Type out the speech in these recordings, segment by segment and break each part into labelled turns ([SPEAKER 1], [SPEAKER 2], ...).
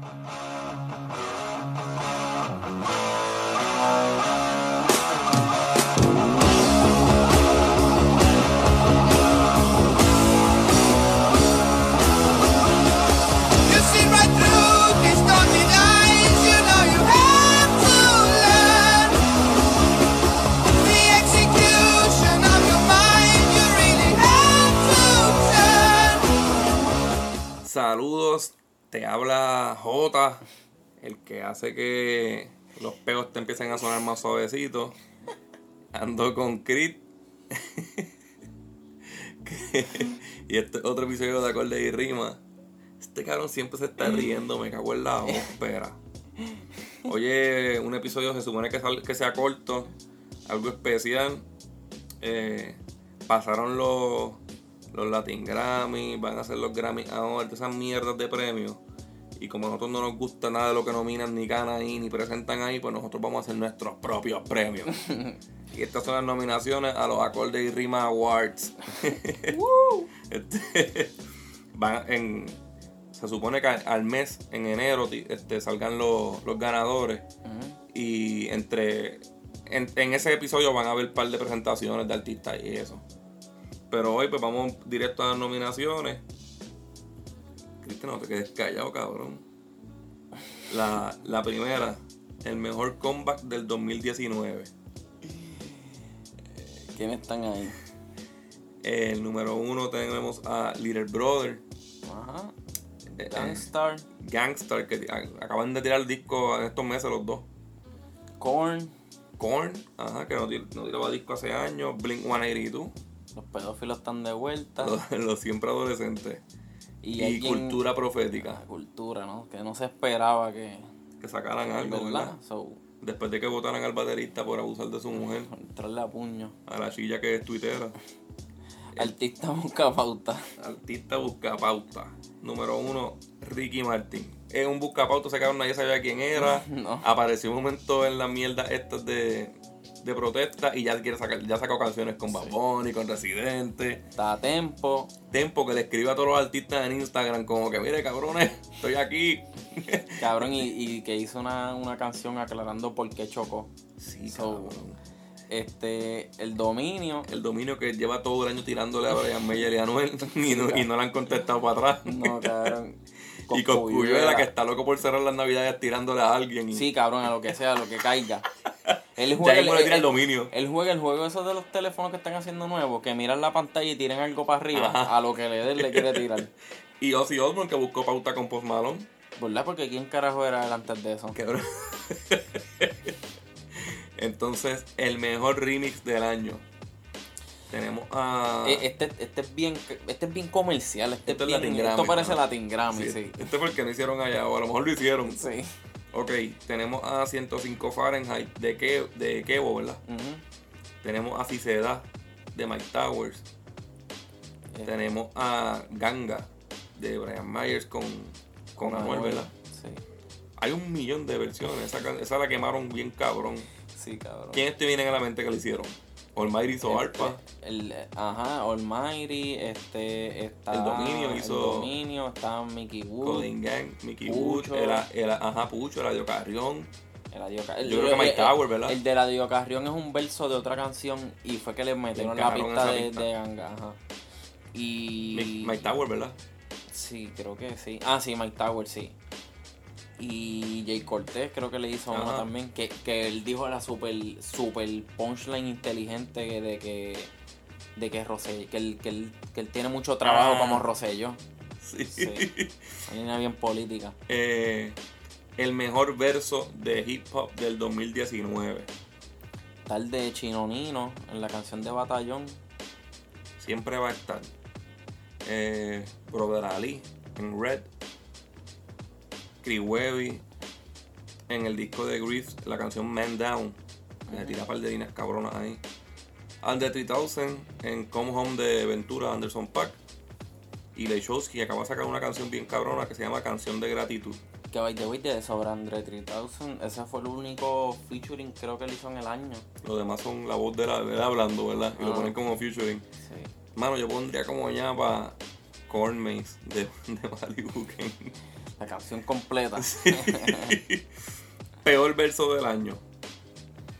[SPEAKER 1] Música el que hace que los peos te empiecen a sonar más suavecitos. Ando con Crit. Y este es otro episodio de Acorde y Rima. Este cabrón siempre se está riendo, me cago en la ópera. Oye, un episodio se supone que, sal- que sea corto, algo especial. Eh, pasaron los, los Latin Grammy, van a hacer los Grammy ahora, esas mierdas de premios. Y como a nosotros no nos gusta nada de lo que nominan, ni ganan ahí, ni presentan ahí, pues nosotros vamos a hacer nuestros propios premios. y estas son las nominaciones a los Acorde y Rima Awards. Este, van en, se supone que al mes, en enero, este, salgan los, los ganadores. Y entre en, en ese episodio van a haber un par de presentaciones de artistas y eso. Pero hoy pues vamos directo a las nominaciones. Cristian, no te quedes callado, cabrón. La, la primera, el mejor comeback del 2019.
[SPEAKER 2] ¿Quiénes están ahí?
[SPEAKER 1] El número uno tenemos a Little Brother.
[SPEAKER 2] Ajá.
[SPEAKER 1] eh,
[SPEAKER 2] Gangstar,
[SPEAKER 1] Gangstar, que acaban de tirar el disco en estos meses los dos.
[SPEAKER 2] Korn,
[SPEAKER 1] Korn, ajá, que no, tir- no tiraba disco hace años. Blink 182,
[SPEAKER 2] los pedófilos están de vuelta.
[SPEAKER 1] los, los siempre adolescentes.
[SPEAKER 2] Y,
[SPEAKER 1] cultura profética,
[SPEAKER 2] cultura, ¿no? Que no se esperaba que.
[SPEAKER 1] que sacaran algo,
[SPEAKER 2] ¿Verdad?
[SPEAKER 1] ¿verdad?
[SPEAKER 2] So,
[SPEAKER 1] Después de que votaran al baterista por abusar de su mujer,
[SPEAKER 2] entrarle a puño.
[SPEAKER 1] a la chilla que es tuitera.
[SPEAKER 2] Artista busca pauta.
[SPEAKER 1] Artista busca pauta. Número uno, Ricky Martin. Es un busca pauta, ese cabrón nadie sabía quién era.
[SPEAKER 2] No.
[SPEAKER 1] Apareció un momento en la mierda estas de, de protesta y ya quiere sacar, ya sacó canciones con Bad Bunny, con Residente.
[SPEAKER 2] Está a tempo.
[SPEAKER 1] Tempo que le escribe a todos los artistas en Instagram como que mire cabrones, estoy aquí.
[SPEAKER 2] Cabrón, y, y que hizo una, una canción aclarando por qué chocó.
[SPEAKER 1] Sí,
[SPEAKER 2] So,
[SPEAKER 1] cabrón.
[SPEAKER 2] Este, el dominio.
[SPEAKER 1] El dominio que lleva todo el año tirándole a Brian Meyer y a Anuel y no, y no le han contestado para atrás.
[SPEAKER 2] No, cabrón.
[SPEAKER 1] Y Coscuyuela
[SPEAKER 2] Cosculluela.
[SPEAKER 1] que está loco por cerrar las navidades tirándole a alguien. Y
[SPEAKER 2] Sí, cabrón, a lo que sea, a lo que caiga. Él juega,
[SPEAKER 1] el
[SPEAKER 2] él-
[SPEAKER 1] dominio.
[SPEAKER 2] él juega el juego esos de los teléfonos que están haciendo nuevos, que miran la pantalla y tiran algo para arriba,
[SPEAKER 1] Ajá.
[SPEAKER 2] a lo que le den le quiere tirar.
[SPEAKER 1] Y Ozzy Osbourne que buscó pauta con Post Malone.
[SPEAKER 2] ¿Verdad? Porque ¿quién carajo era él antes de eso?
[SPEAKER 1] Entonces, el mejor remix del año. Tenemos a.
[SPEAKER 2] Eh, Este, este es bien este es bien comercial, este
[SPEAKER 1] Esto
[SPEAKER 2] es bien,
[SPEAKER 1] Latin Grammy,
[SPEAKER 2] esto parece
[SPEAKER 1] ¿no?
[SPEAKER 2] Latin Grammy,
[SPEAKER 1] Sí,
[SPEAKER 2] sí.
[SPEAKER 1] Este fue el que no hicieron allá, o a lo mejor lo hicieron.
[SPEAKER 2] Sí.
[SPEAKER 1] Ok, tenemos a 105 Fahrenheit de, Ke de Kevo, ¿verdad? Tenemos a Si se da de Mike Towers.
[SPEAKER 2] Eh,
[SPEAKER 1] Tenemos a Ganga de Brian Myers con, con Anuel, ¿verdad?
[SPEAKER 2] Sí.
[SPEAKER 1] Hay un millón de versiones. Esa, esa la quemaron bien cabrón.
[SPEAKER 2] Sí, cabrón.
[SPEAKER 1] ¿Quién te viene a la mente que lo hicieron? Almighty hizo
[SPEAKER 2] Este,
[SPEAKER 1] Arpa.
[SPEAKER 2] El, ajá, Almighty, este, está...
[SPEAKER 1] El Dominio
[SPEAKER 2] el
[SPEAKER 1] hizo-
[SPEAKER 2] Dominio, está Mickey Wood.
[SPEAKER 1] Coding Gang, Mickey Wood,
[SPEAKER 2] Pucho.
[SPEAKER 1] era, era, ajá, Pucho, Carrión.
[SPEAKER 2] El Adio Ca- el-
[SPEAKER 1] Yo creo que
[SPEAKER 2] el-
[SPEAKER 1] Mike
[SPEAKER 2] el-
[SPEAKER 1] Tower, ¿verdad?
[SPEAKER 2] El de la Dio Carrión es un verso de otra canción y fue que le metieron la pista de,
[SPEAKER 1] pista.
[SPEAKER 2] de ganga. Ajá. Y.
[SPEAKER 1] Mike, Mike Tower, ¿verdad?
[SPEAKER 2] Sí, creo que sí. Ah, sí, Mike Tower, sí. Y Jay Cortés creo que le hizo
[SPEAKER 1] Ajá.
[SPEAKER 2] una también, que, que él dijo la super, super punchline inteligente de que de que que él, que él, que él tiene mucho trabajo
[SPEAKER 1] Ah.
[SPEAKER 2] como Rosselló.
[SPEAKER 1] Sí.
[SPEAKER 2] Sí. Una bien política.
[SPEAKER 1] Eh, el mejor verso de hip hop del 2019.
[SPEAKER 2] Tal de Chinonino en la canción de Batallón.
[SPEAKER 1] Siempre va a estar. Eh, Brother Ali en Red. Webby en el disco de Griffs, la canción Man Down. que Le tira un par de líneas cabronas ahí. Under 3000 en Come Home de Ventura Anderson Pack. Y Leishowski acaba de sacar una canción bien cabrona que se llama Canción de Gratitud.
[SPEAKER 2] Que by the way, de sobre Andre 3000, ese fue el único featuring creo que él hizo en el año.
[SPEAKER 1] Los demás son la voz de la de él hablando, ¿verdad? Y lo
[SPEAKER 2] Ah.
[SPEAKER 1] ponen como featuring.
[SPEAKER 2] Sí.
[SPEAKER 1] Mano, yo pondría como ya para Corn Maze de, de Malibu.
[SPEAKER 2] La canción completa.
[SPEAKER 1] Peor verso del año.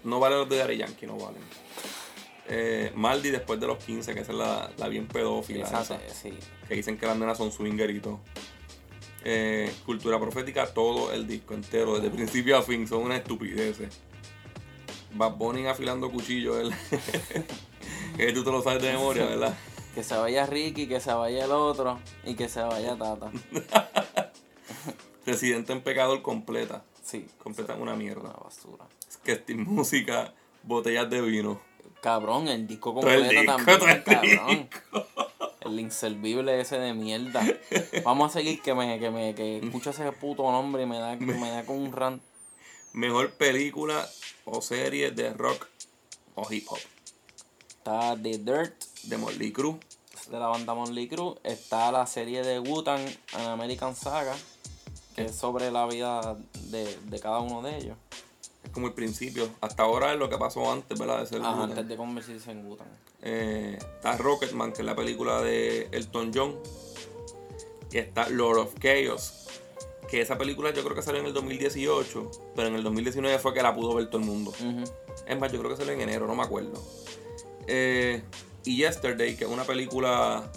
[SPEAKER 1] No valen los de Daddy Yankee, no valen. Eh, Maldi después de los 15, que esa es la, la bien pedófila.
[SPEAKER 2] Esa, sí.
[SPEAKER 1] que dicen que las nenas son swingeritos. Eh, cultura profética, todo el disco entero, desde principio a fin, son una estupidez. Bad Bunny afilando cuchillos, ¿verdad? que tú te lo sabes de memoria, ¿verdad?
[SPEAKER 2] Que se vaya Ricky, que se vaya el otro y que se vaya Tata.
[SPEAKER 1] Residente en pecador completa.
[SPEAKER 2] Sí.
[SPEAKER 1] Completa una
[SPEAKER 2] Una
[SPEAKER 1] mierda.
[SPEAKER 2] basura.
[SPEAKER 1] Es que música, botellas de vino.
[SPEAKER 2] Cabrón, el disco
[SPEAKER 1] Todo el
[SPEAKER 2] completo
[SPEAKER 1] disco,
[SPEAKER 2] también,
[SPEAKER 1] el
[SPEAKER 2] cabrón. El inservible ese de mierda. Vamos a seguir que me, que me, que escucho ese puto nombre y me da, me da con un rant.
[SPEAKER 1] Mejor película o serie de rock o hip hop.
[SPEAKER 2] Está The Dirt,
[SPEAKER 1] De Motley Crue.
[SPEAKER 2] de la banda Monley Crue. Está la serie de Wu-Tang An American Saga, que es sobre la vida de, de cada uno de ellos.
[SPEAKER 1] Es como el principio. Hasta ahora es lo que pasó antes, ¿verdad? De ser
[SPEAKER 2] Ajá, antes de convertirse en Wu-Tang.
[SPEAKER 1] Eh, está Rocketman, que es la película de Elton John. Y está Lord of Chaos. Que esa película yo creo que salió en el 2018. Pero en el 2019 fue que la pudo ver todo el mundo. Es más, yo creo que salió en enero, no me acuerdo. Eh, y Yesterday, que es una película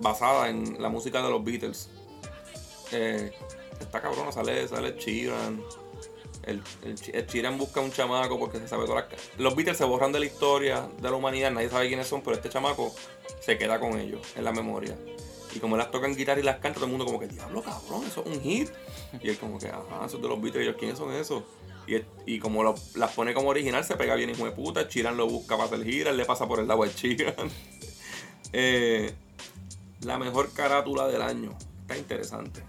[SPEAKER 1] basada en la música de los Beatles. Eh, está cabrona, sale, sale Sheeran. El, el, el Sheeran busca un chamaco porque se sabe todas las... Los Beatles se borran de la historia de la humanidad, nadie sabe quiénes son, pero este chamaco se queda con ellos en la memoria. Y como las toca en guitarra y las canta, todo el mundo como que, diablo, cabrón, eso es un hit. Y él como que, ajá, eso es de los Beatles. Y ellos, ¿quiénes son esos? Y, como las pone como original, se pega bien hijo de puta. Chiran lo busca para hacer gira, él le pasa por el lado de Chiran. Eh, la mejor carátula del año. Está interesante.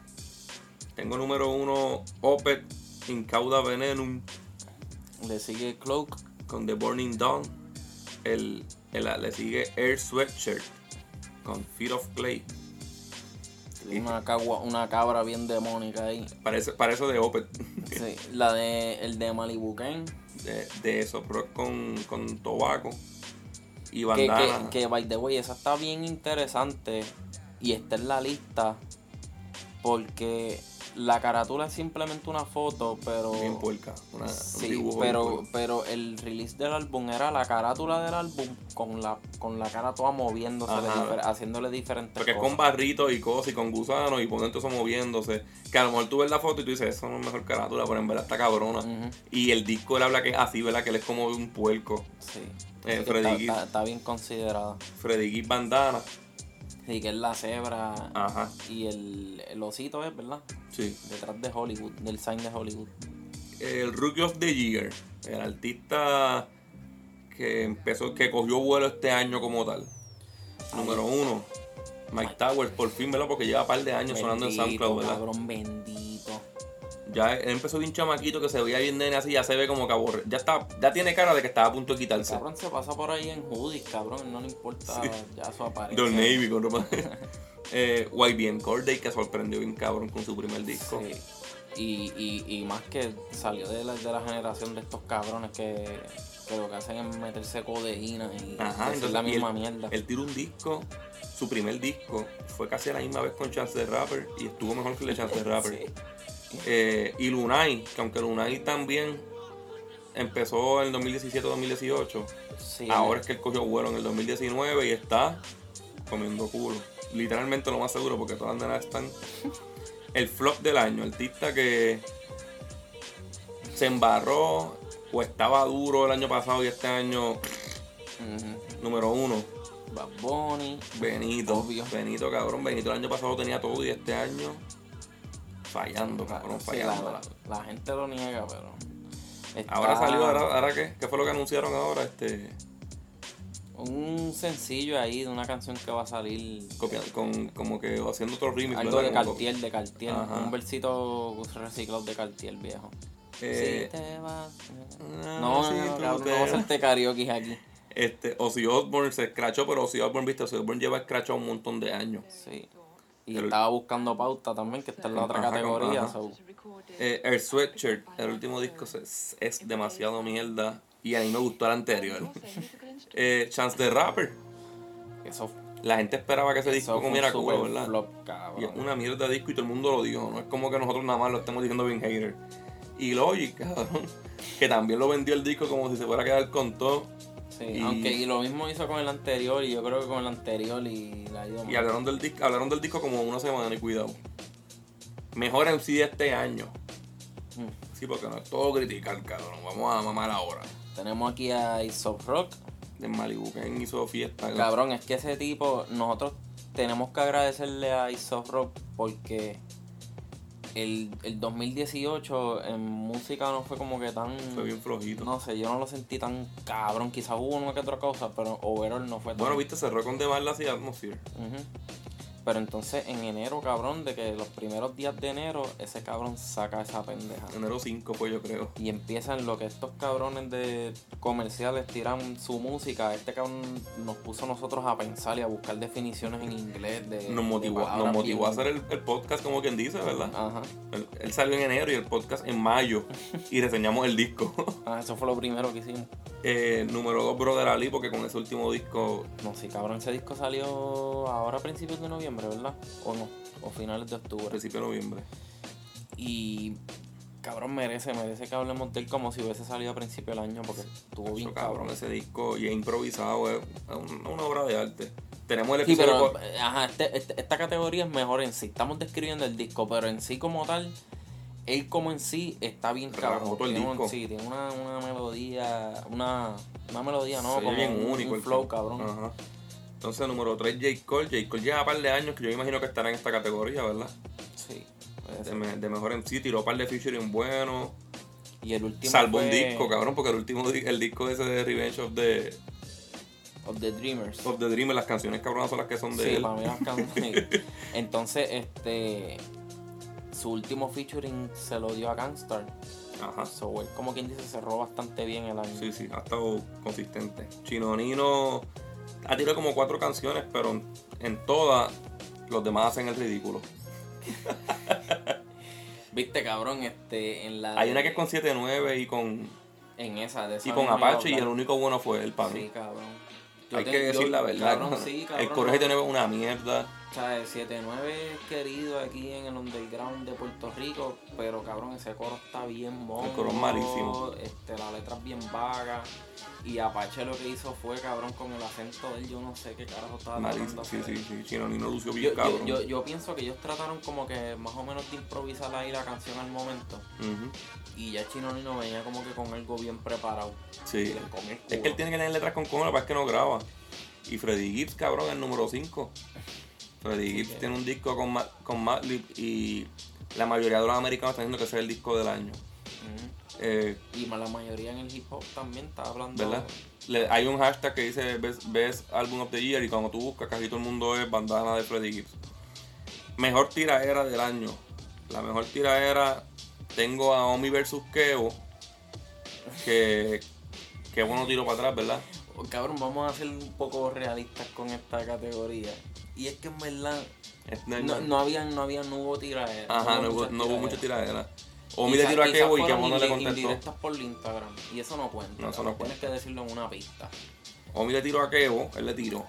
[SPEAKER 1] Tengo número uno, Opet Incauda Venenum
[SPEAKER 2] Le sigue Cloak.
[SPEAKER 1] con The Burning Dawn. El, el- le sigue Air Sweatshirt con Feet of Clay.
[SPEAKER 2] Una, cagua, una cabra bien demónica ahí.
[SPEAKER 1] Parece, parece de Opet.
[SPEAKER 2] Sí, la de el de Malibu Ken.
[SPEAKER 1] De, de eso, pero con, con Tobacco y
[SPEAKER 2] Que,
[SPEAKER 1] bandana.
[SPEAKER 2] que, que, by the way, esa está bien interesante y está en la lista porque la carátula es simplemente una foto, pero...
[SPEAKER 1] bien puerca. Una,
[SPEAKER 2] Sí, pero, pero el release del álbum era la carátula del álbum con la, con la cara toda moviéndose, difer- haciéndole diferentes
[SPEAKER 1] Porque es
[SPEAKER 2] cosas.
[SPEAKER 1] con barritos y cosas y con gusanos y ponen todo eso moviéndose. Que a lo mejor tú ves la foto y tú dices, eso no es mejor carátula, pero en verdad está cabrona. Y el disco él habla que es así, ¿verdad? Que él es como un puerco.
[SPEAKER 2] sí.
[SPEAKER 1] Eh, Freddy
[SPEAKER 2] está,
[SPEAKER 1] Gibbs.
[SPEAKER 2] está- está bien considerada.
[SPEAKER 1] Freddy Gibbs bandana.
[SPEAKER 2] Sí, que es la cebra
[SPEAKER 1] Ajá,
[SPEAKER 2] y el, el osito es, ¿verdad?
[SPEAKER 1] sí.
[SPEAKER 2] Detrás de Hollywood, del sign de Hollywood.
[SPEAKER 1] El Rookie of the Year. El artista que empezó, que cogió vuelo este año como tal. Número uno. Mike Towers, por fin, ¿verdad? Porque lleva un par de años sonando en SoundCloud, ¿verdad?
[SPEAKER 2] cabrón, bendito.
[SPEAKER 1] Ya él empezó bien chamaquito que se veía bien nene así, ya se ve como que aburre. Ya está, ya tiene cara de que estaba a punto de quitarse.
[SPEAKER 2] Cabrón se pasa por ahí en hoodies, cabrón, no le importa ya su apariencia.
[SPEAKER 1] Don Navy con ropa. eh, YBN Corday que sorprendió bien cabrón con su primer disco.
[SPEAKER 2] Sí. Y, y, y más que salió de la, de la generación de estos cabrones que, que lo que hacen es meterse codeína y
[SPEAKER 1] Ajá, entonces
[SPEAKER 2] la misma
[SPEAKER 1] él,
[SPEAKER 2] mierda.
[SPEAKER 1] él tiró un disco, su primer disco, fue casi a la misma vez con Chance the Rapper y estuvo mejor que el de Chance the Rapper.
[SPEAKER 2] Sí.
[SPEAKER 1] Eh, y Lunay, que aunque Lunay también empezó en el 2017-2018,
[SPEAKER 2] Sí,
[SPEAKER 1] ahora es que él cogió vuelo en el 2019 y está comiendo culo. Literalmente lo más seguro porque todas las nenas están. El flop del año, artista que se embarró o estaba duro el año pasado y este año, número uno,
[SPEAKER 2] Bad Bunny.
[SPEAKER 1] Benito.
[SPEAKER 2] Obvio.
[SPEAKER 1] Benito, cabrón. Benito el año pasado tenía todo y este año fallando, cabrón,
[SPEAKER 2] Sí,
[SPEAKER 1] fallando.
[SPEAKER 2] la, la- la gente lo niega, pero. está
[SPEAKER 1] Ahora salió, ahora, ahora qué? ¿Qué fue lo que anunciaron ahora? Este,
[SPEAKER 2] Un sencillo ahí de una canción que va a salir.
[SPEAKER 1] copia- con, como que haciendo otro remix.
[SPEAKER 2] Algo de
[SPEAKER 1] ¿verdad? Como-
[SPEAKER 2] Cartier, de Cartier.
[SPEAKER 1] Ajá.
[SPEAKER 2] Un versito reciclado de Cartier viejo.
[SPEAKER 1] Eh,
[SPEAKER 2] si te vas.
[SPEAKER 1] ah,
[SPEAKER 2] No, no,
[SPEAKER 1] sí,
[SPEAKER 2] no, cabrón,
[SPEAKER 1] te-
[SPEAKER 2] no vamos a hacerte karaoke aquí.
[SPEAKER 1] Este, Ozzy Osbourne se escrachó, pero Ozzy Osbourne, viste, Ozzy Osbourne lleva escrachado un montón de años.
[SPEAKER 2] Sí. Y
[SPEAKER 1] El-
[SPEAKER 2] estaba buscando pauta también, que está en la otra
[SPEAKER 1] Ajá,
[SPEAKER 2] categoría.
[SPEAKER 1] ajá.
[SPEAKER 2] so,
[SPEAKER 1] Eh, el Sweatshirt, el último disco es, es demasiado mierda y a mí me gustó el anterior. Eh, Chance the Rapper,
[SPEAKER 2] eso
[SPEAKER 1] La gente esperaba que ese disco comiera culo, ¿verdad?
[SPEAKER 2] flop,
[SPEAKER 1] Y es una mierda de disco y todo el mundo lo dijo. No es como que nosotros nada más lo estemos diciendo bien hater. Y Logic, cabrón, que también lo vendió el disco como si se fuera a quedar con todo.
[SPEAKER 2] Sí,
[SPEAKER 1] y-
[SPEAKER 2] aunque y lo mismo hizo con el anterior y yo creo que con el anterior y la ha ido
[SPEAKER 1] Y hablaron del disco, hablaron del disco como una semana y cuidado. Mejor en sí de este año.
[SPEAKER 2] Mm.
[SPEAKER 1] Sí, porque no es todo criticar, cabrón. Vamos a mamar ahora.
[SPEAKER 2] Tenemos aquí a Isop Rock.
[SPEAKER 1] De Malibu, que hizo fiesta.
[SPEAKER 2] Cabrón, es que ese tipo, nosotros tenemos que agradecerle a Isop Rock porque el, el 2018 en música no fue como que tan...
[SPEAKER 1] Fue bien flojito.
[SPEAKER 2] No sé, yo no lo sentí tan cabrón. Quizás hubo una que otra cosa, pero overall no fue tan...
[SPEAKER 1] Bueno, viste, cerró con The Marlas y Atmosphere.
[SPEAKER 2] Ujú. Pero entonces en enero, cabrón, de que los primeros días de enero, ese cabrón saca esa pendeja.
[SPEAKER 1] Enero 5 fue, yo creo.
[SPEAKER 2] Y empiezan lo que estos cabrones de comerciales tiran su música. Este cabrón nos puso a nosotros a pensar y a buscar definiciones en inglés. De,
[SPEAKER 1] Nos motivó,
[SPEAKER 2] de
[SPEAKER 1] nos motivó a hacer el, el podcast como quien dice, ¿verdad?
[SPEAKER 2] Ajá.
[SPEAKER 1] Él, él salió en enero y el podcast en mayo. y reseñamos el disco.
[SPEAKER 2] Ah, eso fue lo primero que hicimos.
[SPEAKER 1] Eh, número 2, Brother Ali, porque con ese último disco
[SPEAKER 2] No, sí, cabrón, ese disco salió ahora a principios de noviembre, ¿verdad? O no, o finales de octubre.
[SPEAKER 1] principio de noviembre.
[SPEAKER 2] Y cabrón merece, merece que hablemos de él como si hubiese salido a principio del año porque estuvo bien
[SPEAKER 1] Eso, cabrón, ese disco y es improvisado, es una, una obra de arte. Tenemos el
[SPEAKER 2] Sí,
[SPEAKER 1] episodio.
[SPEAKER 2] pero ajá, este- este- esta categoría es mejor en sí. Estamos describiendo el disco, pero en sí como tal, él como en sí está bien cabrón. un-
[SPEAKER 1] disco.
[SPEAKER 2] sí, tiene una, una melodía, una, una melodía, ¿no? Como
[SPEAKER 1] bien
[SPEAKER 2] un,
[SPEAKER 1] único
[SPEAKER 2] un
[SPEAKER 1] el
[SPEAKER 2] flow, cabrón.
[SPEAKER 1] Ajá. Entonces, número 3, J. Cole. J. Cole lleva un par de años que yo imagino que estará en esta categoría, ¿verdad?
[SPEAKER 2] Sí.
[SPEAKER 1] De, me- mejor en sí, tiró un par de featuring buenos.
[SPEAKER 2] Y el último
[SPEAKER 1] Salvo un
[SPEAKER 2] fue
[SPEAKER 1] disco, cabrón, porque el último el disco ese de Revenge of the,
[SPEAKER 2] Of the Dreamers.
[SPEAKER 1] of the Dream, las canciones cabronas son las que son de
[SPEAKER 2] Sí,
[SPEAKER 1] él.
[SPEAKER 2] para mí las canciones. Entonces, este. Su último featuring se lo dio a Gangstar.
[SPEAKER 1] Ajá.
[SPEAKER 2] So, él, como quien dice, cerró bastante bien el año.
[SPEAKER 1] Sí, sí, ha estado consistente. Chino Nino ha tirado como cuatro canciones, pero en todas los demás hacen el ridículo.
[SPEAKER 2] Viste, cabrón, este, en la.
[SPEAKER 1] Hay
[SPEAKER 2] de-
[SPEAKER 1] una que es con 7-9 y con,
[SPEAKER 2] En esa, de esa
[SPEAKER 1] y con Apache y el único bueno fue él para
[SPEAKER 2] Sí, cabrón. Yo
[SPEAKER 1] Hay que
[SPEAKER 2] yo-
[SPEAKER 1] decir la verdad.
[SPEAKER 2] Cabrón,
[SPEAKER 1] ¿no?
[SPEAKER 2] sí, cabrón.
[SPEAKER 1] el Coro 7-9 es una mierda.
[SPEAKER 2] O sea, el 7-9 es querido aquí en el underground de Puerto Rico, pero cabrón, ese coro está bien mongo.
[SPEAKER 1] coro es malísimo.
[SPEAKER 2] Este, la letra es bien vaga. Y Apache lo que hizo fue, cabrón, con el acento de él, yo no sé qué carajo estaba
[SPEAKER 1] Malísimo. Sí,
[SPEAKER 2] hacer.
[SPEAKER 1] sí, sí. Chino Nino lució bien
[SPEAKER 2] yo,
[SPEAKER 1] cabrón.
[SPEAKER 2] yo, yo pienso que ellos trataron como que más o menos de improvisar ahí la canción al momento.
[SPEAKER 1] Ujú.
[SPEAKER 2] Y ya Chino Nino venía como que con algo bien preparado.
[SPEAKER 1] Sí.
[SPEAKER 2] el
[SPEAKER 1] Es que él tiene que tener letras con cojones, para es que no graba. Y Freddy Gibbs, cabrón, el número 5. Freddy Gibbs
[SPEAKER 2] que-
[SPEAKER 1] tiene un disco con, Ma- con Madlib y la mayoría de los americanos están diciendo que ese es el disco del año.
[SPEAKER 2] Ujú.
[SPEAKER 1] Eh,
[SPEAKER 2] Y la mayoría en el hip hop también está hablando.
[SPEAKER 1] ¿Verdad? Le- hay un hashtag que dice best, Best Album of the Year y cuando tú buscas casi todo el mundo es bandana de Freddie Gibbs. Mejor tiraera del año. La mejor tiraera tengo a Omi versus Kevo. Que Kevo no tiró para atrás, ¿verdad?
[SPEAKER 2] Oh, Cabrón, vamos a ser un poco realistas con esta categoría. Y es que en verdad
[SPEAKER 1] Es-
[SPEAKER 2] no, no había, no había, no hubo tiraderas.
[SPEAKER 1] Ajá, no, hubo, no hubo mucha tiradera. Omi le tiró a Kevo y Kevo no le contestó.
[SPEAKER 2] indirectas por Instagram. Y eso no cuenta.
[SPEAKER 1] No, eso no cuenta.
[SPEAKER 2] Tienes que decirlo en una pista.
[SPEAKER 1] Omi le tiró a Kevo, él le tiró.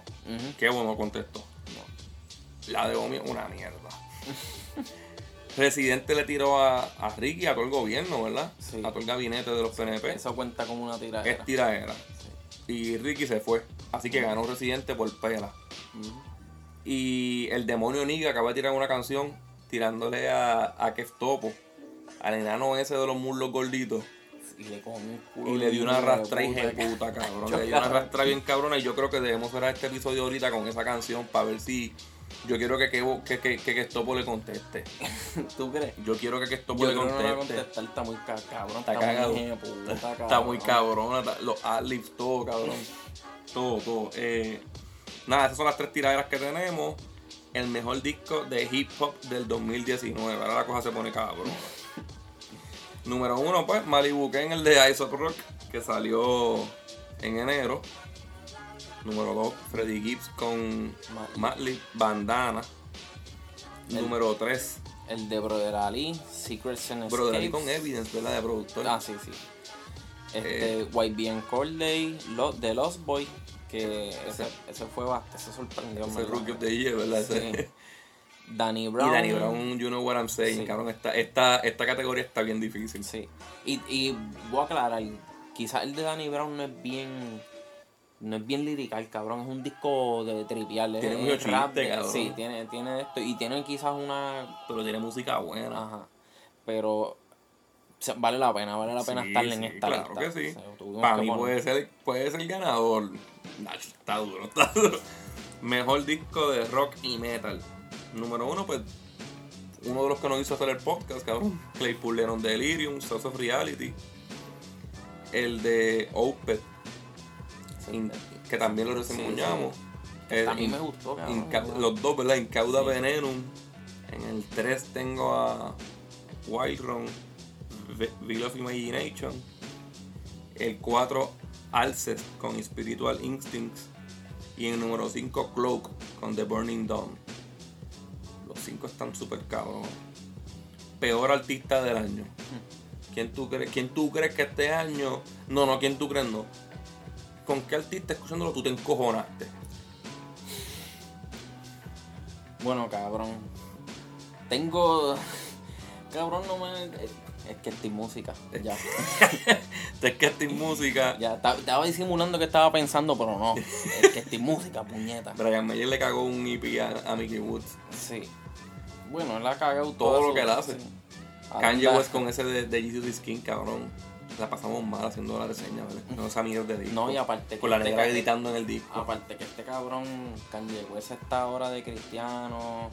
[SPEAKER 1] Kevo no contestó.
[SPEAKER 2] No.
[SPEAKER 1] La de Omi una mierda. Residente le tiró a, a Ricky, a todo el gobierno, ¿verdad?
[SPEAKER 2] Sí.
[SPEAKER 1] A todo el gabinete de los PNP.
[SPEAKER 2] Eso cuenta como una tiradera.
[SPEAKER 1] Es tiraera.
[SPEAKER 2] Sí.
[SPEAKER 1] Y Ricky se fue. Así que ganó Residente por pela.
[SPEAKER 2] Ujú.
[SPEAKER 1] Y el demonio Niga acaba de tirar una canción tirándole a, a Kev Topo, al enano ese de los muslos gorditos.
[SPEAKER 2] Y le comió un culo.
[SPEAKER 1] Y le dio una rastra de
[SPEAKER 2] puta.
[SPEAKER 1] cabrón. Le dio una
[SPEAKER 2] cabrón.
[SPEAKER 1] rastra bien cabrona. Y yo creo que debemos cerrar este episodio ahorita con esa canción para ver si. Yo quiero que Kevo- que, que, que Kev Topo le conteste.
[SPEAKER 2] ¿Tú crees?
[SPEAKER 1] Yo quiero que Kev Topo
[SPEAKER 2] Yo
[SPEAKER 1] le
[SPEAKER 2] no
[SPEAKER 1] conteste.
[SPEAKER 2] contestar, está muy ca- cabrón.
[SPEAKER 1] Está
[SPEAKER 2] Está,
[SPEAKER 1] cagado.
[SPEAKER 2] muy puta,
[SPEAKER 1] Está muy
[SPEAKER 2] cabrón.
[SPEAKER 1] los adlibs, todo cabrón. Todo, todo. Eh, nada, esas son las tres tiraderas que tenemos. El mejor disco de hip hop del 2019. Ahora la cosa se pone cabrón. Número uno, pues, Malibu Ken, el de Ice of Rock, que salió en enero. Número dos, Freddie Gibbs con.
[SPEAKER 2] Madlib,
[SPEAKER 1] Bandana.
[SPEAKER 2] El-
[SPEAKER 1] Número tres,
[SPEAKER 2] El de Brother Ali, Secrets and
[SPEAKER 1] Brother Ali
[SPEAKER 2] Escapes.
[SPEAKER 1] con Evidence, ¿verdad? De productor.
[SPEAKER 2] Ah, sí, sí.
[SPEAKER 1] Eh.
[SPEAKER 2] Este, YBN Corday, Lo- The Lost Boy, que ese, ese fue bastante, ese sorprendió. en
[SPEAKER 1] Ese. Rookie of the Year, ¿verdad?
[SPEAKER 2] Sí. Danny
[SPEAKER 1] Y
[SPEAKER 2] Brown.
[SPEAKER 1] Danny Brown, you know what I'm saying,
[SPEAKER 2] Sí.
[SPEAKER 1] cabrón. Esta, esta, esta categoría está bien difícil.
[SPEAKER 2] Sí. Y, y voy a aclarar, quizás el de Danny Brown no es bien. No es bien lirical, cabrón. Es un disco de trivial.
[SPEAKER 1] Tiene mucho
[SPEAKER 2] rap
[SPEAKER 1] chiste,
[SPEAKER 2] de-
[SPEAKER 1] cabrón.
[SPEAKER 2] Sí, tiene, tiene esto. Y tiene quizás una.
[SPEAKER 1] Pero tiene música buena.
[SPEAKER 2] Ajá. Pero. vale la pena, vale la pena
[SPEAKER 1] Sí,
[SPEAKER 2] estar en esta
[SPEAKER 1] claro
[SPEAKER 2] lista.
[SPEAKER 1] que sí.
[SPEAKER 2] O sea, tuvimos
[SPEAKER 1] Para mí
[SPEAKER 2] poner-
[SPEAKER 1] puede ser, puede ser ganador. Está duro, está duro. Mejor disco de rock y metal. Número uno, pues, uno de los que nos hizo hacer el podcast, cabrón. Claypool Lennon Delirium, Source of Reality. El de Opeth, que también lo reseñamos.
[SPEAKER 2] A mí
[SPEAKER 1] in-
[SPEAKER 2] me gustó, cabrón.
[SPEAKER 1] Los dos, ¿verdad? Incauda
[SPEAKER 2] Sí.
[SPEAKER 1] Venenum. En el 3 tengo a Wild Run, Veil of Imagination. El 4, Alcest con Spiritual Instincts. Y en el número 5, Cloak con The Burning Dawn. Los 5 están súper cabros. Peor artista del año. ¿Quién tú, crees, ¿Quién tú crees que este año... No, no, ¿quién tú crees no? ¿Con qué artista escuchándolo tú te encojonaste?
[SPEAKER 2] Bueno, cabrón. Tengo. Cabrón, no me. Es que estoy música. Ya.
[SPEAKER 1] Es que esta música.
[SPEAKER 2] Ya, ta- estaba disimulando que estaba pensando, pero no. Es que estoy música, puñeta.
[SPEAKER 1] Brian Mayer le cagó un EP a, a Mickey Woods.
[SPEAKER 2] Sí. Bueno, él ha cagado
[SPEAKER 1] Todo
[SPEAKER 2] toda
[SPEAKER 1] lo que él hace. Kanye West con ese de, de Jesus Skin, cabrón. La pasamos mal haciendo la reseña, ¿verdad? No esa mierda de disco.
[SPEAKER 2] No, y aparte.
[SPEAKER 1] Con la
[SPEAKER 2] este
[SPEAKER 1] negra
[SPEAKER 2] ca-
[SPEAKER 1] gritando en el disco.
[SPEAKER 2] Aparte que este cabrón, Kanye West está ahora de cristiano.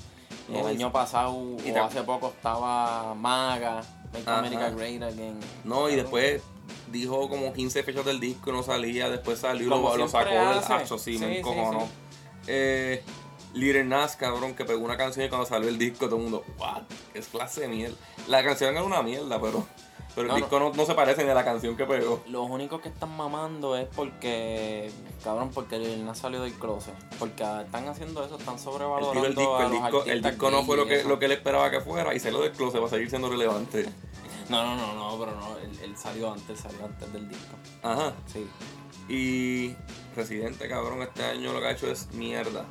[SPEAKER 1] No,
[SPEAKER 2] el año pasado
[SPEAKER 1] y
[SPEAKER 2] o hace poco estaba Maga. Make. America Great Again.
[SPEAKER 1] No, y después dijo como 15 fechas del disco y no salía. Después salió y lo, lo sacó del hacho, sí,
[SPEAKER 2] Sí,
[SPEAKER 1] me encojonó.
[SPEAKER 2] sí.
[SPEAKER 1] Eh, Little Nas, cabrón, que pegó una canción y cuando salió el disco todo el mundo, what? Es clase de mierda. La canción era una mierda, pero, pero
[SPEAKER 2] No,
[SPEAKER 1] el disco no, no se parece ni a la canción que pegó.
[SPEAKER 2] Los únicos que están mamando es porque, cabrón, porque Lil Nas salió del closet. Porque están haciendo eso, están sobrevalorando
[SPEAKER 1] el disco,
[SPEAKER 2] a
[SPEAKER 1] el
[SPEAKER 2] los
[SPEAKER 1] disco, el
[SPEAKER 2] artistas
[SPEAKER 1] disco no fue lo que,
[SPEAKER 2] eso.
[SPEAKER 1] lo que él esperaba que fuera y se lo del closet va a seguir siendo relevante.
[SPEAKER 2] No, no, no, no, pero no, él, él salió antes, salió antes del disco.
[SPEAKER 1] Ajá.
[SPEAKER 2] Sí.
[SPEAKER 1] Y Residente, cabrón, este año lo que ha hecho es mierda.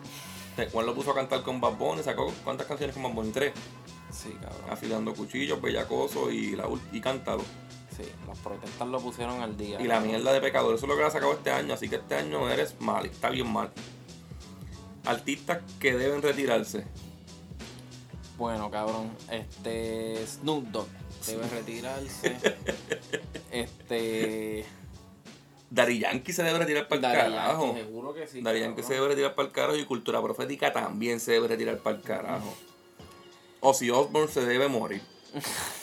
[SPEAKER 1] Juan lo puso a cantar con Bad Bunny, sacó cuántas canciones con Bad Bunny, tres.
[SPEAKER 2] Sí, cabrón.
[SPEAKER 1] Afilando cuchillos, bellacoso y la y cántalo.
[SPEAKER 2] Sí, las protestas lo pusieron al día.
[SPEAKER 1] Y la mierda de pecador, eso es lo que le ha sacado este año, así que este año eres mal, está bien mal. Artistas que deben retirarse.
[SPEAKER 2] Bueno, cabrón, este Snoop Dogg debe retirarse. este
[SPEAKER 1] Dari Yankee se debe retirar para el carajo.
[SPEAKER 2] Yankee, seguro que sí.
[SPEAKER 1] Dari Yankee se debe retirar para el carajo y Cultura Profética también se debe retirar para el carajo. Ozzy Osbourne se debe morir.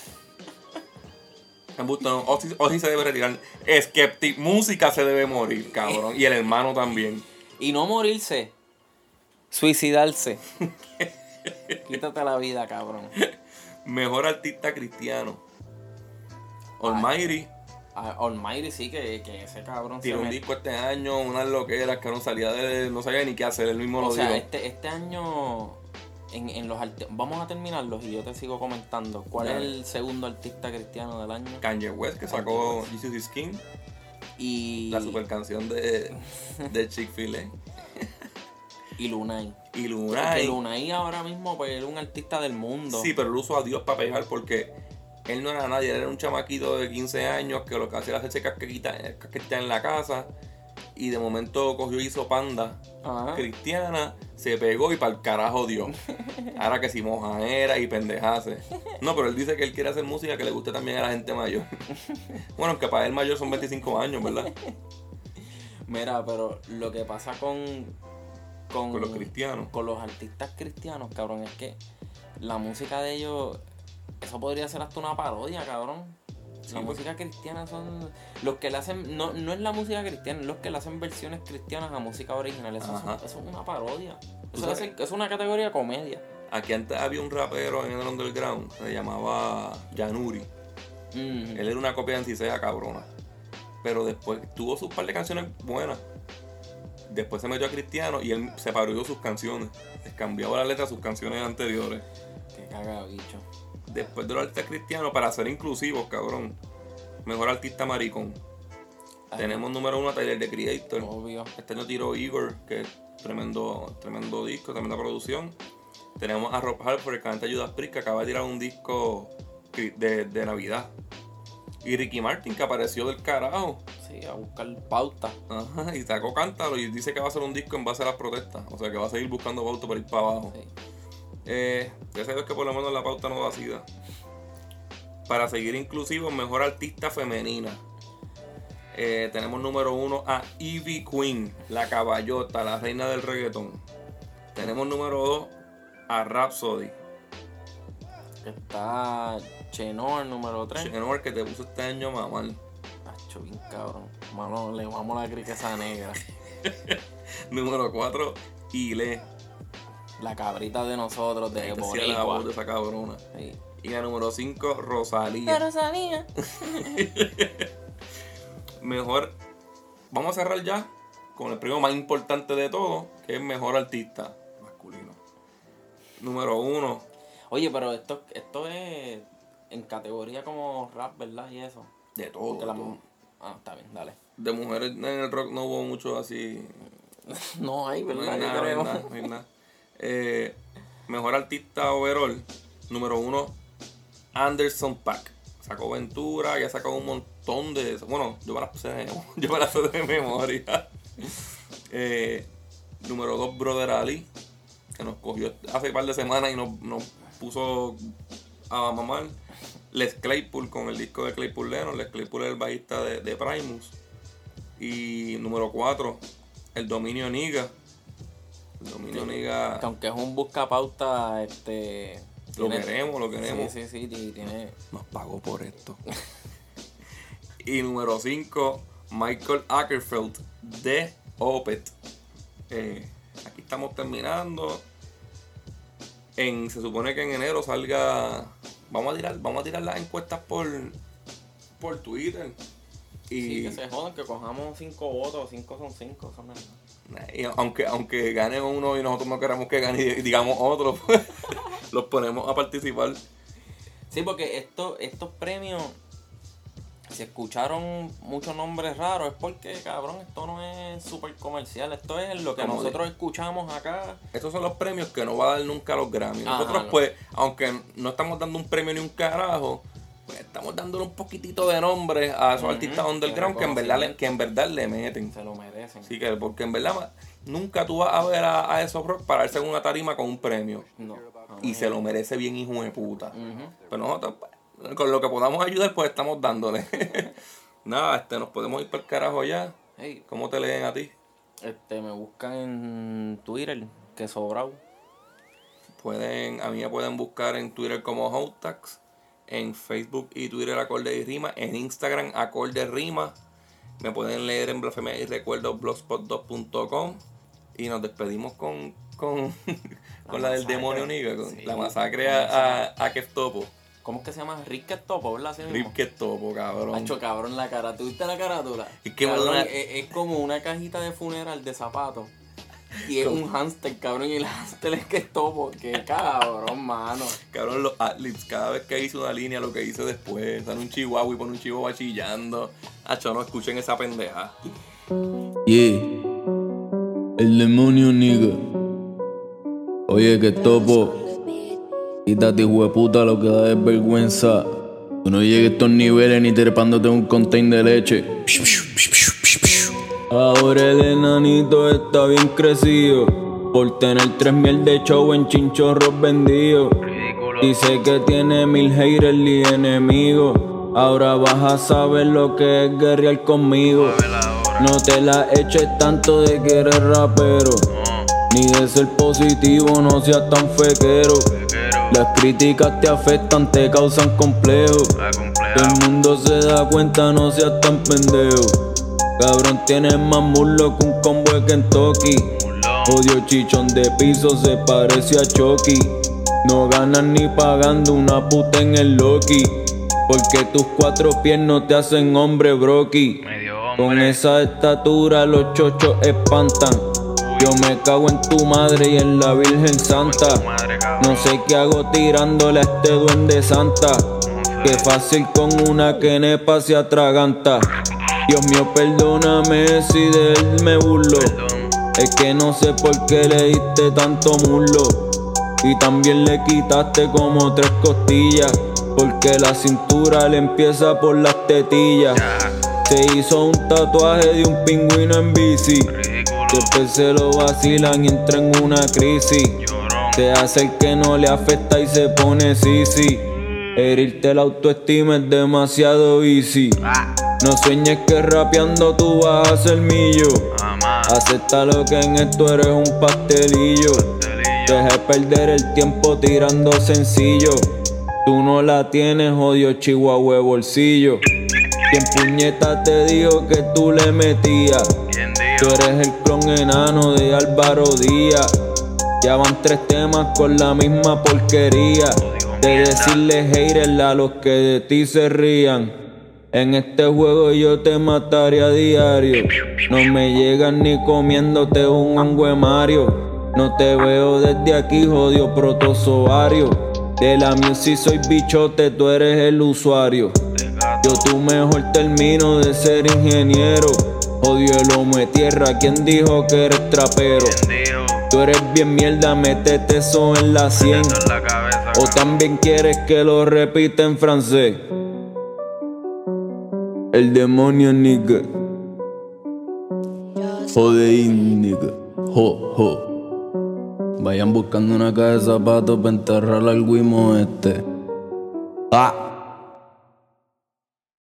[SPEAKER 1] No, Ozzy, Ozzy se debe retirar. Skeptic Música se debe morir, cabrón. Y el hermano también.
[SPEAKER 2] Y no morirse. Suicidarse. Quítate la vida, cabrón.
[SPEAKER 1] Mejor artista cristiano. Almighty
[SPEAKER 2] A Almighty sí que, que ese cabrón
[SPEAKER 1] tiró
[SPEAKER 2] se
[SPEAKER 1] un
[SPEAKER 2] met-
[SPEAKER 1] disco este año, unas loqueras que no salía de. No sabía ni qué hacer, él mismo
[SPEAKER 2] O
[SPEAKER 1] lo
[SPEAKER 2] sea,
[SPEAKER 1] dijo.
[SPEAKER 2] este, este año en, en los arte- vamos a terminarlos y yo te sigo comentando. ¿Cuál es el segundo artista cristiano del año?
[SPEAKER 1] Kanye West que sacó Jesus is King,
[SPEAKER 2] Y,
[SPEAKER 1] la super canción de, de Chick-fil-A.
[SPEAKER 2] Y Lunay.
[SPEAKER 1] Y Lunay.
[SPEAKER 2] Lunay ahora mismo pues, es un artista del mundo.
[SPEAKER 1] Sí, pero él usó a Dios para pegar porque él no era nadie, él era un chamaquito de 15 años que lo que hacía era hacerse casquequita, eh, casquetear en la casa y de momento cogió y hizo panda
[SPEAKER 2] Ajá.
[SPEAKER 1] cristiana, se pegó y para el carajo Dios. Ahora que si mojanera y pendejase. No, pero él dice que él quiere hacer música que le guste también a la gente mayor. Bueno, aunque para él mayor son 25 años, ¿verdad?
[SPEAKER 2] Mira, pero lo que pasa con, con,
[SPEAKER 1] Con los cristianos.
[SPEAKER 2] con los artistas cristianos, cabrón, es que la música de ellos, eso podría ser hasta una parodia, cabrón.
[SPEAKER 1] Sí,
[SPEAKER 2] la
[SPEAKER 1] pues.
[SPEAKER 2] música cristiana son los que le hacen, no, no es la música cristiana, es los que le hacen versiones cristianas a música original. Eso, es,
[SPEAKER 1] Ajá.
[SPEAKER 2] eso es una parodia.
[SPEAKER 1] ¿Tú
[SPEAKER 2] Eso es, es una categoría de comedia.
[SPEAKER 1] Aquí antes había un rapero en el underground, se llamaba Yanuri.
[SPEAKER 2] Mm.
[SPEAKER 1] Él era una copia de Ancisea cabrona. Pero después tuvo sus par de canciones buenas. Después se metió a Cristiano y él se parodió sus canciones. Les cambiaba la letra a sus canciones anteriores.
[SPEAKER 2] Qué caga bicho.
[SPEAKER 1] Después de los artistas cristianos, para ser inclusivos, cabrón. Mejor artista maricón. Tenemos número uno a Tyler the Creator.
[SPEAKER 2] Obvio.
[SPEAKER 1] Este año tiró Igor, que es tremendo, tremendo disco, tremenda producción. Tenemos a Rob Halford, el cantante de Judas Priest, que acaba de tirar un disco de, de Navidad. Y Ricky Martin, que apareció del carajo.
[SPEAKER 2] Sí, a buscar pauta.
[SPEAKER 1] Ajá, y sacó cántaro y dice que va a hacer un disco en base a las protestas. O sea que va a seguir buscando pauta para ir para abajo.
[SPEAKER 2] Sí.
[SPEAKER 1] Eh, gracias a Dios que por lo menos la pauta no sida. Para seguir inclusivos, mejor artista femenina. Eh, tenemos número uno a Ivy Queen, la caballota, la reina del reggaetón. Tenemos número dos a Rhapsody,
[SPEAKER 2] Está Chenoa, el número 3.
[SPEAKER 1] Chenor, que te puso este año mamá.
[SPEAKER 2] Bien cabrón. Mano, le vamos a la criqueza negra.
[SPEAKER 1] Número cuatro, Ile,
[SPEAKER 2] La cabrita de nosotros, de
[SPEAKER 1] hacía la voz de
[SPEAKER 2] Boricua.
[SPEAKER 1] esa cabrona.
[SPEAKER 2] Sí.
[SPEAKER 1] Y la número cinco, Rosalía.
[SPEAKER 2] salía.
[SPEAKER 1] mejor. Vamos a cerrar ya con el premio más importante de todo, que es mejor artista masculino. Número uno,
[SPEAKER 2] Oye, pero esto, esto es en categoría como rap, ¿verdad? Y eso.
[SPEAKER 1] de todo.
[SPEAKER 2] Porque la-
[SPEAKER 1] todo.
[SPEAKER 2] Ah, está bien, dale.
[SPEAKER 1] De mujeres en el rock no hubo mucho así.
[SPEAKER 2] No hay,
[SPEAKER 1] No
[SPEAKER 2] ¿verdad?
[SPEAKER 1] hay no hay
[SPEAKER 2] creo.
[SPEAKER 1] nada, no hay nada. Eh, mejor artista overall, número uno, Anderson Pack. Sacó Ventura, ya sacó un montón de. Bueno, yo me las puse de, yo me las sé de memoria. Eh, número dos, Brother Ali, que nos cogió hace un par de semanas y nos, nos puso a mamar. Les Claypool con el disco de Claypool Lennon. Les Claypool es el bajista de, de Primus. Y número 4, el dominio Niga. El dominio Niga
[SPEAKER 2] Que aunque es un buscapauta, este.
[SPEAKER 1] lo
[SPEAKER 2] tiene-
[SPEAKER 1] queremos, lo queremos.
[SPEAKER 2] Sí, sí, sí, tiene.
[SPEAKER 1] Nos pagó por esto. y número 5, Michael Ackerfeld de Opet. Eh, aquí estamos terminando. En, se supone que en enero salga. Vamos a tirar, vamos a tirar las encuestas por, por Twitter. Y,
[SPEAKER 2] Sí, que se jodan, que cojamos cinco votos, cinco son cinco, son
[SPEAKER 1] y aunque, aunque gane uno y nosotros no queramos que gane y digamos otro, pues, los ponemos a participar.
[SPEAKER 2] Sí, porque esto, estos premios, si escucharon muchos nombres raros, es porque, cabrón, esto no es súper comercial. Esto es lo que
[SPEAKER 1] Como de-
[SPEAKER 2] nosotros escuchamos acá.
[SPEAKER 1] Estos son los premios que no va a dar nunca los Grammy.
[SPEAKER 2] Ajá,
[SPEAKER 1] Nosotros,
[SPEAKER 2] no.
[SPEAKER 1] pues, aunque no estamos dando un premio ni un carajo, pues estamos dándole un poquito de nombre a esos
[SPEAKER 2] Ujú,
[SPEAKER 1] artistas
[SPEAKER 2] de
[SPEAKER 1] underground que en, verdad le, que en verdad le meten.
[SPEAKER 2] Se lo merecen.
[SPEAKER 1] Así que, porque en verdad nunca tú vas a ver a, a esos rock pararse en una tarima con un premio.
[SPEAKER 2] No.
[SPEAKER 1] Y se lo merece bien, hijo de puta. Pero nosotros, pues, con lo que podamos ayudar, pues estamos dándole. Nada, este, nos podemos ir para el carajo ya.
[SPEAKER 2] Hey,
[SPEAKER 1] ¿Cómo te leen a ti?
[SPEAKER 2] este, me buscan en Twitter, que sobrao.
[SPEAKER 1] Pueden, a mí me pueden buscar en Twitter como Hotax, en Facebook y Twitter Acorde y Rima, en Instagram Acorde Rima. Me pueden leer en blasfemia y recuerdos blogspot2.com y nos despedimos con, con, con la del demonio Niga, con
[SPEAKER 2] Sí,
[SPEAKER 1] la masacre
[SPEAKER 2] la
[SPEAKER 1] a, a, a Kev Topo.
[SPEAKER 2] ¿Cómo es que se llama? Rick Topo, ¿verdad? Así mismo.
[SPEAKER 1] Rip Kev Topo, cabrón.
[SPEAKER 2] Macho, cabrón, la cara. ¿Tuviste la carátula?
[SPEAKER 1] Es que
[SPEAKER 2] Cabrón,
[SPEAKER 1] una-
[SPEAKER 2] es, es como una cajita de funeral de zapatos. Y es un hámster, cabrón. Y el hámster es que es topo. Qué cabrón, mano.
[SPEAKER 1] Cabrón, los athletes, cada vez que hice una línea, lo que hice después, dan un chihuahua y pone un chihuahua chillando. Acho, no escuchen esa pendeja.
[SPEAKER 3] Yeah. El demonio nigga. Oye, que topo. Quítate, hijo de puta, lo que da es vergüenza. Tú no llegues a estos niveles ni trepándote un container de leche. Ahora el enanito está bien crecido. Por tener tres miel de show en chinchorros vendidos. Dice que tiene mil haters y enemigos. Ahora vas a saber lo que es guerrear conmigo. No te la eches tanto de que eres rapero. Ni de ser positivo, no seas tan fequero. Las críticas te afectan, te causan complejo. Todo el mundo se da cuenta, no seas tan pendejo. Cabrón, tienes más muslo que un combo de Kentucky. Odio chichón de piso, se parece a Chucky. No ganas ni pagando una puta en el Loki. Porque tus cuatro pies no te hacen hombre broki. Con esa estatura los chochos espantan. Yo me cago en tu madre y en la Virgen Santa. No sé qué hago tirándole a este duende santa. Qué fácil con una que nepa se atraganta. Dios mío, perdóname si de él me burlo. Es que no sé por qué le diste tanto muslo. Y también le quitaste como tres costillas. Porque la cintura le empieza por las tetillas. Se hizo un tatuaje de un pingüino en bici. Después se lo vacilan y entra en una crisis. Se hace el que no le afecta y se pone sisi. Herirte la autoestima es demasiado easy. No sueñes que rapeando tú vas a ser millo. Acepta lo que en esto eres un pastelillo. Deje perder el tiempo tirando sencillo. Tú no la tienes, odio chihuahua bolsillo. Quien puñeta te dijo que tú le metías. Tú eres el clon enano de Álvaro Díaz. Ya van tres temas con la misma porquería. De decirle haters a los que de ti se rían. En este juego yo te mataré a diario. No me llegan ni comiéndote un angüe Mario. No te veo desde aquí, jodido protozoario. De la music soy bichote, tú eres el usuario. Yo tú mejor termino de ser ingeniero. Odio el homo de tierra, ¿quién dijo que eres trapero? Tú eres bien mierda, métete eso en la 100. O también quieres que lo repita en francés. El demonio nigga. Jodeín nigga. Jo, jo. Vayan buscando una caja de zapatos para enterrar al guimo este. Ah.